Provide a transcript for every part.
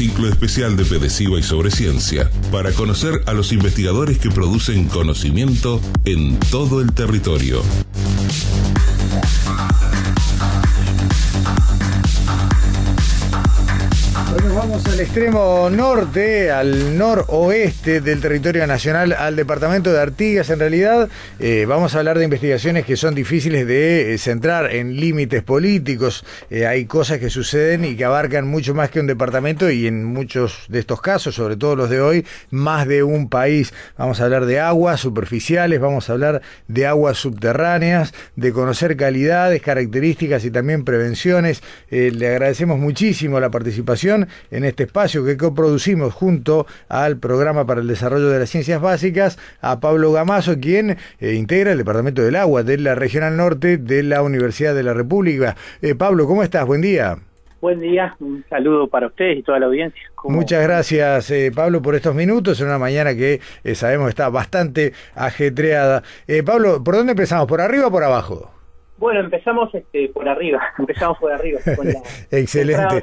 Ciclo especial de Pedesiva y sobre ciencia para conocer a los investigadores que producen conocimiento en todo el territorio. Al extremo norte, al noroeste del territorio nacional, al departamento de Artigas. En realidad, eh, vamos a hablar de investigaciones que son difíciles de eh, centrar en límites políticos. Eh, hay cosas que suceden y que abarcan mucho más que un departamento y en muchos de estos casos, sobre todo los de hoy, más de un país. Vamos a hablar de aguas superficiales, vamos a hablar de aguas subterráneas, de conocer calidades, características y también prevenciones. le agradecemos muchísimo la participación en este espacio que coproducimos junto al Programa para el Desarrollo de las Ciencias Básicas a Pablo Gamazo, quien eh, integra el Departamento del Agua de la Regional Norte de la Universidad de la República. Eh, Pablo, ¿cómo estás? Buen día. Buen día, un saludo para ustedes y toda la audiencia. Muchas gracias, eh, Pablo, por estos minutos en una mañana que sabemos está bastante ajetreada. Pablo, ¿por dónde empezamos? ¿Por arriba o por abajo? Bueno, empezamos este, por arriba, empezamos por arriba. Excelente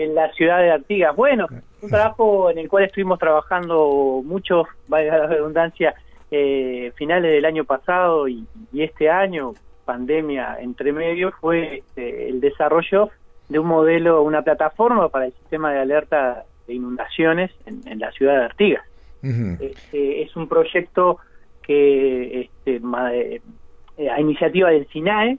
en la ciudad de Artigas. Bueno, un trabajo en el cual estuvimos trabajando mucho, valga la redundancia, eh, finales del año pasado y, este año, pandemia entre medio, fue este, el desarrollo de un modelo, una plataforma para el sistema de alerta de inundaciones en, la ciudad de Artigas. este, es un proyecto que este, eh, a iniciativa del SINAE,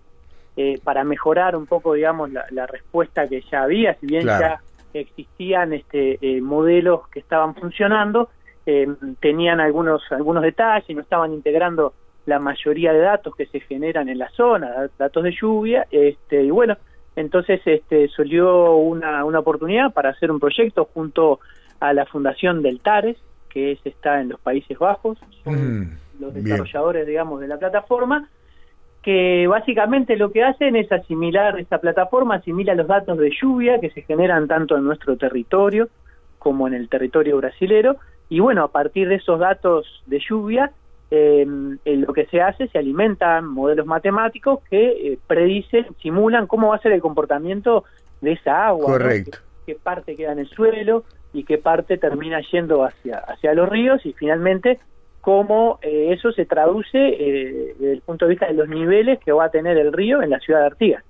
eh, para mejorar un poco, digamos, la, respuesta que ya había, si bien ya existían este, eh, modelos que estaban funcionando, eh, tenían algunos, algunos detalles, no estaban integrando la mayoría de datos que se generan en la zona, datos de lluvia, este, y bueno, entonces este, salió una, una oportunidad para hacer un proyecto junto a la Fundación del TARES, que es, está en los Países Bajos, son mm, los desarrolladores, digamos, de la plataforma, que básicamente lo que hacen es asimilar, esta plataforma asimila los datos de lluvia que se generan tanto en nuestro territorio como en el territorio brasilero, y bueno, a partir de esos datos de lluvia, eh, lo que se hace, se alimentan modelos matemáticos que eh, predicen, simulan cómo va a ser el comportamiento de esa agua, Correcto. qué, parte queda en el suelo y qué parte termina yendo hacia, hacia los ríos y finalmente cómo eh, eso se traduce eh, desde el punto de vista de los niveles que va a tener el río en la ciudad de Artigas.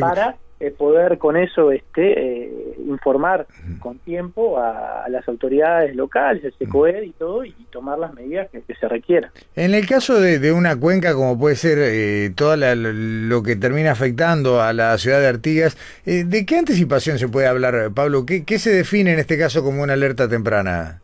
Para eh, poder con eso este, informar con tiempo a, las autoridades locales, el SECOED y todo, y tomar las medidas que, se requieran. En el caso de, una cuenca como puede ser todo lo que termina afectando a la ciudad de Artigas, ¿de qué anticipación se puede hablar, Pablo? ¿Qué, ¿Qué se define en este caso como una alerta temprana?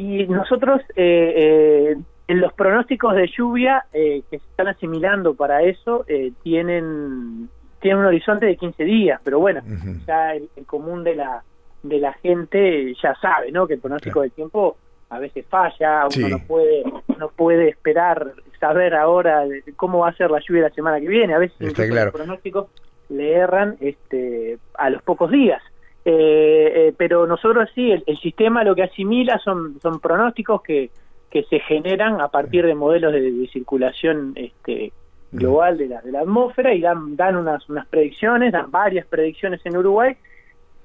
Y nosotros, eh, eh, en los pronósticos de lluvia eh, que se están asimilando para eso, tienen, tienen un horizonte de 15 días, pero bueno, ya el, común de la, de la gente ya sabe, ¿no? Que el pronóstico del tiempo a veces falla, uno no puede no puede esperar saber ahora cómo va a ser la lluvia la semana que viene, a veces los pronósticos le erran este, a los pocos días. Eh, eh, pero nosotros sí, el, sistema lo que asimila son, son pronósticos que, que se generan a partir de modelos de, circulación este, global de la, de la atmósfera y dan, dan unas, unas predicciones, dan varias predicciones en Uruguay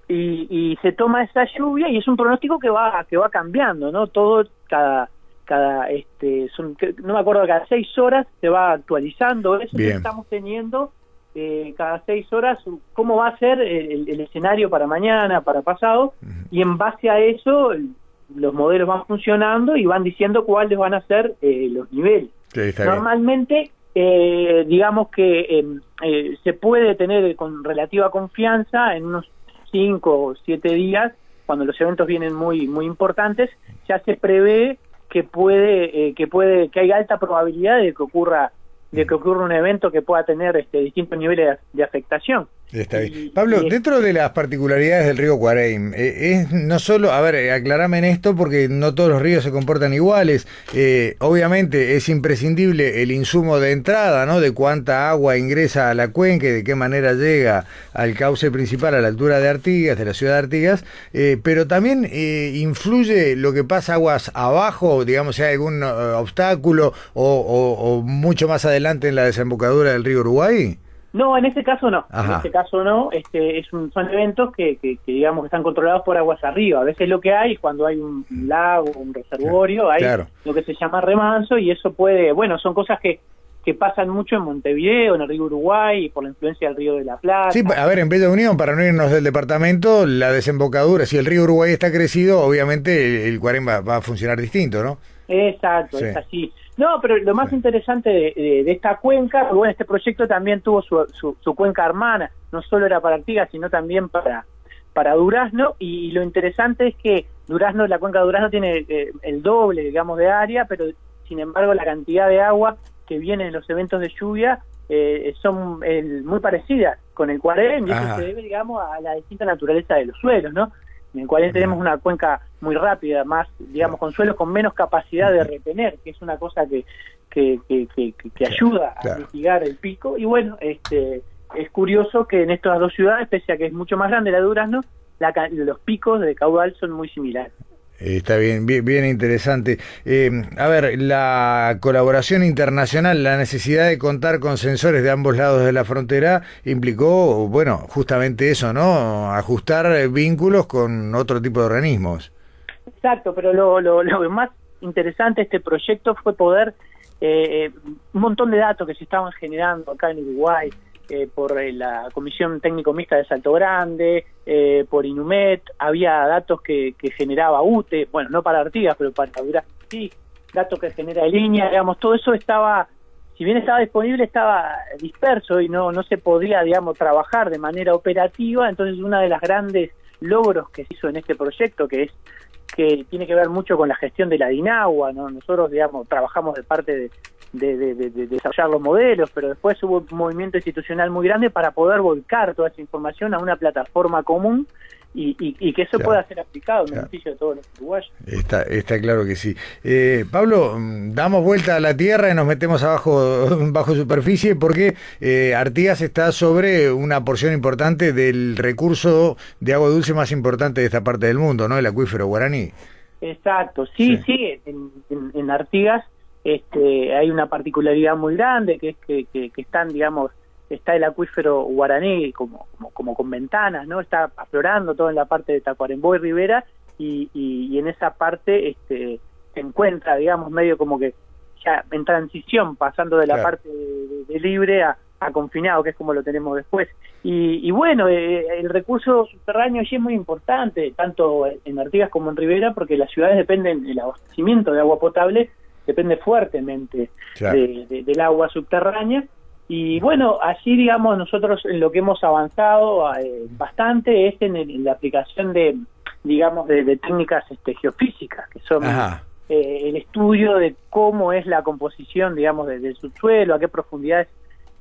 y, y se toma esa lluvia y es un pronóstico que va que va cambiando, ¿no? Todo cada cada este son, no me acuerdo cada seis horas se va actualizando eso que estamos teniendo eh, cada seis horas cómo va a ser el, escenario para mañana, para pasado, y en base a eso los modelos van funcionando y van diciendo cuáles van a ser eh, los niveles. Normalmente, eh, digamos que em, se puede tener con relativa confianza en unos cinco o siete días, cuando los eventos vienen muy muy importantes, ya se prevé que puede que puede que hay alta probabilidad de que ocurra de que ocurra un evento que pueda tener este, distintos niveles de, afectación. Está bien. Pablo, dentro de las particularidades del río Cuareim, eh, es no solo, a ver, eh, aclarame en esto porque no todos los ríos se comportan iguales. Eh, obviamente es imprescindible el insumo de entrada, ¿no? De cuánta agua ingresa a la cuenca y de qué manera llega al cauce principal a la altura de Artigas, de la ciudad de Artigas, pero también influye lo que pasa aguas abajo, digamos, si hay algún obstáculo o, o mucho más adelante en la desembocadura del río Uruguay. No, en este caso no. En este caso no. Este, es un, son eventos que, que, digamos, están controlados por aguas arriba. A veces lo que hay, cuando hay un lago, un reservorio, hay lo que se llama remanso y eso puede, bueno, son cosas que, que pasan mucho en Montevideo, en el río Uruguay, por la influencia del río de la Plata. Sí, a ver, en Bella Unión, para no irnos del departamento, la desembocadura, si el río Uruguay está crecido, obviamente el, el va, a funcionar distinto, ¿no? Exacto, es así. No, pero lo más interesante de, esta cuenca, bueno, este proyecto también tuvo su, su, cuenca hermana, no solo era para Artigas, sino también para, para Durazno, y, lo interesante es que Durazno, la cuenca de Durazno tiene eh, el doble, digamos, de área, pero sin embargo la cantidad de agua que viene en los eventos de lluvia eh, son muy parecidas con el Cuarén, y eso se debe, digamos, a la distinta naturaleza de los suelos, ¿no? En el cual tenemos una cuenca muy rápida, más, digamos, con suelos con menos capacidad de retener, que es una cosa que, que, que, que, ayuda a mitigar el pico. Y bueno, este es curioso que en estas dos ciudades, pese a que es mucho más grande la Durazno, la, los picos de caudal son muy similares. Está bien, bien, interesante. Eh, a ver, la colaboración internacional, la necesidad de contar con sensores de ambos lados de la frontera implicó, bueno, justamente eso, ¿no? Ajustar vínculos con otro tipo de organismos. Exacto, pero lo, lo, lo más interesante de este proyecto fue poder, eh, eh, un montón de datos que se estaban generando acá en Uruguay, eh, por eh, la Comisión Técnico Mixta de Salto Grande, eh, por Inumet, había datos que, generaba UTE, bueno, no para Artigas, pero para Durazno sí, datos que genera línea, digamos, todo eso estaba, si bien estaba disponible, estaba disperso y no, no se podía, digamos, trabajar de manera operativa, entonces una de las grandes logros que se hizo en este proyecto, que es que tiene que ver mucho con la gestión de la DINAGUA, ¿no? Nosotros, digamos, trabajamos de parte de, de, desarrollar los modelos, pero después hubo un movimiento institucional muy grande para poder volcar toda esa información a una plataforma común y, que eso pueda ser aplicado en beneficio de todos los uruguayos. Está, está claro que sí. Eh, Pablo, damos vuelta a la tierra y nos metemos abajo bajo superficie porque eh, Artigas está sobre una porción importante del recurso de agua dulce más importante de esta parte del mundo, ¿no? El acuífero guaraní. Exacto, sí, sí, en Artigas este, hay una particularidad muy grande que es que, que, están, digamos, está el acuífero guaraní como, como, con ventanas, ¿no? Está aflorando todo en la parte de Tacuarembó y Rivera y, y, en esa parte este, se encuentra, digamos, medio como que ya en transición, pasando de la parte de, libre a, a, confinado, que es como lo tenemos después. Y, y bueno, eh, el recurso subterráneo allí es muy importante, tanto en Artigas como en Rivera, porque las ciudades dependen del abastecimiento de agua potable depende fuertemente del agua subterránea. Y bueno, allí, digamos, nosotros en lo que hemos avanzado eh, bastante es en, la aplicación de, digamos, de, técnicas este, geofísicas, que son eh, el estudio de cómo es la composición, digamos, del subsuelo, a qué profundidades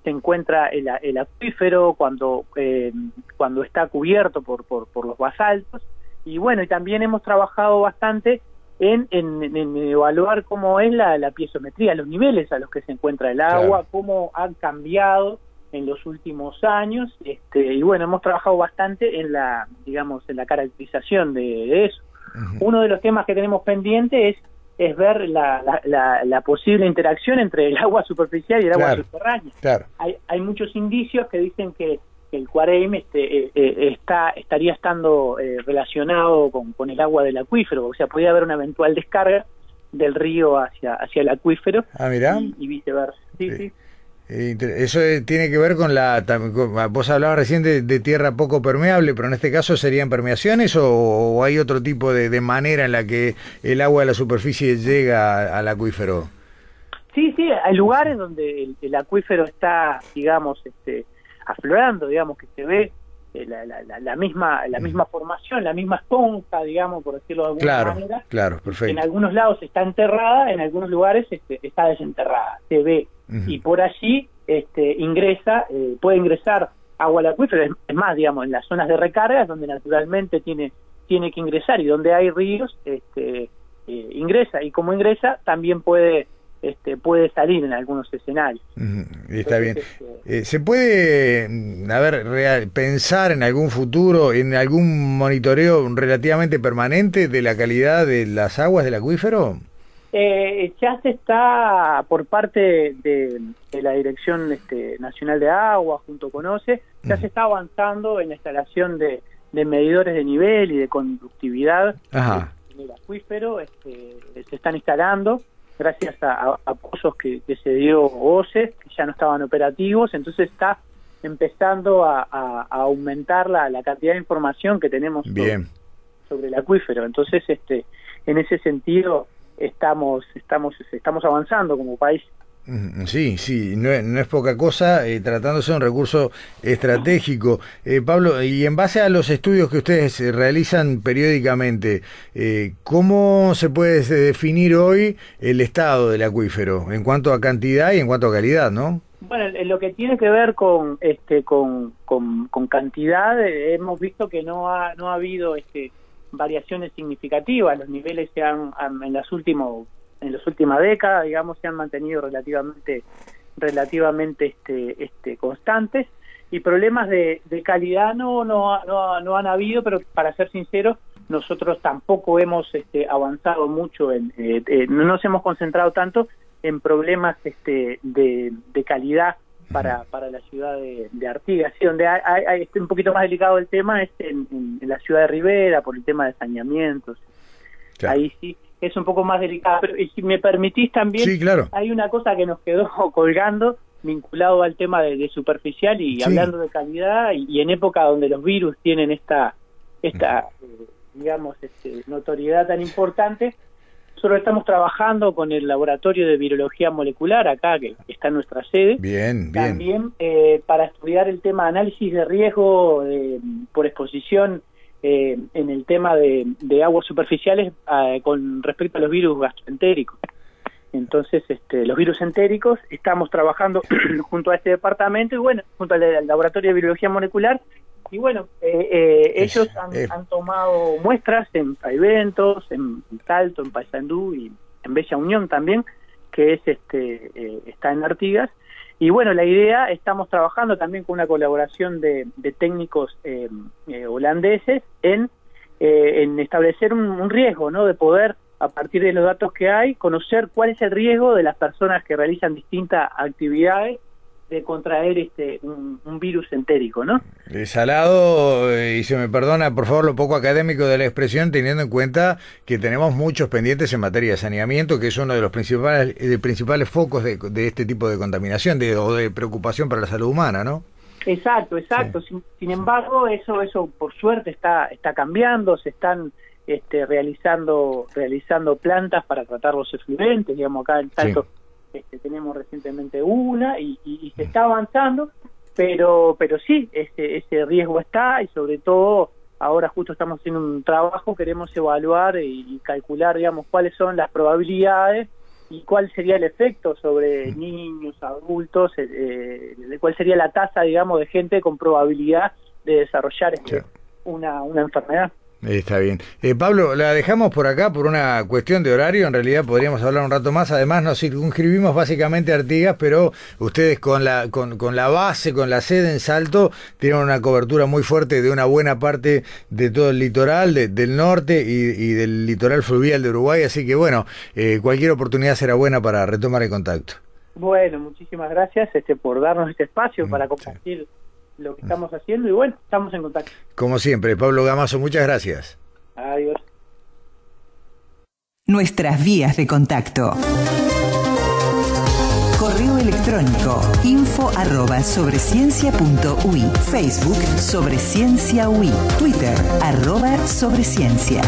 se encuentra el, el acuífero cuando, eh, cuando está cubierto por, por, por los basaltos. Y bueno, y también hemos trabajado bastante en, en, evaluar cómo es la, la piezometría, los niveles a los que se encuentra el agua, cómo han cambiado en los últimos años, este, y bueno, hemos trabajado bastante en la, digamos, en la caracterización de, eso. Uno de los temas que tenemos pendiente es es ver la, la, la, posible interacción entre el agua superficial y el agua subterránea. Hay, hay muchos indicios que dicen que el Cuarem este, eh, eh, está, estaría estando eh, relacionado con, con, el agua del acuífero, o sea, podría haber una eventual descarga del río hacia, hacia el acuífero ah, Y, viceversa. Sí, sí. Eso tiene que ver con la... Vos hablabas recién de, tierra poco permeable, pero en este caso serían permeaciones o, hay otro tipo de, manera en la que el agua de la superficie llega al acuífero. Sí, sí, hay lugares donde el acuífero está, digamos, este, aflorando, digamos, que se ve eh, la, la, la, misma la misma formación, la misma esponja, digamos, por decirlo de alguna claro, manera. Claro, perfecto. En algunos lados está enterrada, en algunos lugares este, está desenterrada, se ve. Y por allí este, ingresa, eh, puede ingresar agua al acuífero, es más, digamos, en las zonas de recarga es donde naturalmente tiene, tiene que ingresar y donde hay ríos, este, eh, ingresa y como ingresa también puede este, puede salir en algunos escenarios. está bien. Este, eh, ¿Se puede, mm, a ver, real, pensar en algún futuro, en algún monitoreo relativamente permanente de la calidad de las aguas del acuífero? Eh, ya se está por parte de, la Dirección este, Nacional de Agua, junto con OCE, ya se está avanzando en la instalación de, medidores de nivel y de conductividad en el acuífero, este, se están instalando gracias a, pozos que, se dio OCE, que ya no estaban operativos, entonces está empezando a, aumentar la, cantidad de información que tenemos Sobre, el acuífero. Entonces, este, en ese sentido, estamos, estamos, estamos avanzando como país. Sí, sí, no es, poca cosa, eh, tratándose de un recurso estratégico. Eh, Pablo, y en base a los estudios que ustedes eh, realizan periódicamente, ¿cómo se puede definir hoy el estado del acuífero en cuanto a cantidad y en cuanto a calidad, no? Bueno, en lo que tiene que ver con, este, con, con, cantidad, hemos visto que no ha, no ha habido este, variaciones significativas. Los niveles se han, en las últimos en las últimas décadas, digamos, se han mantenido relativamente relativamente este, este, constantes. Y problemas de, calidad no, no, no, han habido, pero para ser sinceros, nosotros tampoco hemos este, avanzado mucho, en, eh, eh, no nos hemos concentrado tanto en problemas este, de, calidad para, para la ciudad de, Artigas, donde hay, un poquito más delicado el tema es en, la ciudad de Rivera por el tema de saneamientos. Ahí sí es un poco más delicada. Pero si me permitís también, hay una cosa que nos quedó colgando vinculado al tema de, superficial y hablando de calidad y, en época donde los virus tienen esta esta eh, digamos este, notoriedad tan importante nosotros estamos trabajando con el laboratorio de virología molecular acá que está en nuestra sede. Bien también eh, para estudiar el tema de análisis de riesgo por exposición eh, en el tema de, aguas superficiales ah, con respecto a los virus gastroentéricos. Entonces, este, los virus entéricos, estamos trabajando junto a este departamento y bueno, junto al, Laboratorio de Biología Molecular, y bueno, eh, eh, ellos han, tomado muestras en eventos, en Talto, en Paysandú y en Bella Unión también, que es este está en Artigas, y bueno, la idea, estamos trabajando también con una colaboración de, técnicos eh, eh, holandeses en, eh, en establecer un, riesgo, ¿no? De poder, a partir de los datos que hay, conocer cuál es el riesgo de las personas que realizan distintas actividades de contraer este un, virus entérico, ¿no? Salado, y se me perdona por favor lo poco académico de la expresión, teniendo en cuenta que tenemos muchos pendientes en materia de saneamiento, que es uno de los principales, de principales focos de, este tipo de contaminación de, o de preocupación para la salud humana, ¿no? Exacto, exacto. Sin, embargo, eso, eso por suerte está, está cambiando, se están este, realizando, realizando plantas para tratar los efluentes, digamos acá en tanto este, tenemos recientemente una y, se está avanzando, pero, pero sí, ese, ese riesgo está y sobre todo ahora justo estamos haciendo un trabajo, queremos evaluar y, calcular, digamos, cuáles son las probabilidades y cuál sería el efecto sobre niños, adultos, eh, eh cuál sería la tasa, digamos, de gente con probabilidad de desarrollar este, una, una enfermedad. Está bien. Eh, Pablo, la dejamos por acá por una cuestión de horario. En realidad podríamos hablar un rato más. Además, nos circunscribimos básicamente a Artigas, pero ustedes con la, con, con, la base, con la sede en Salto, tienen una cobertura muy fuerte de una buena parte de todo el litoral, del norte y, del litoral fluvial de Uruguay. Así que, bueno, eh, cualquier oportunidad será buena para retomar el contacto. Bueno, muchísimas gracias este, por darnos este espacio mm, para compartir lo que estamos haciendo y bueno, estamos en contacto. Como siempre, Pablo Gamazo, muchas gracias. Adiós. Nuestras vías de contacto. Correo electrónico info arroba sobre Facebook sobre ciencia Twitter arroba sobre ciencia.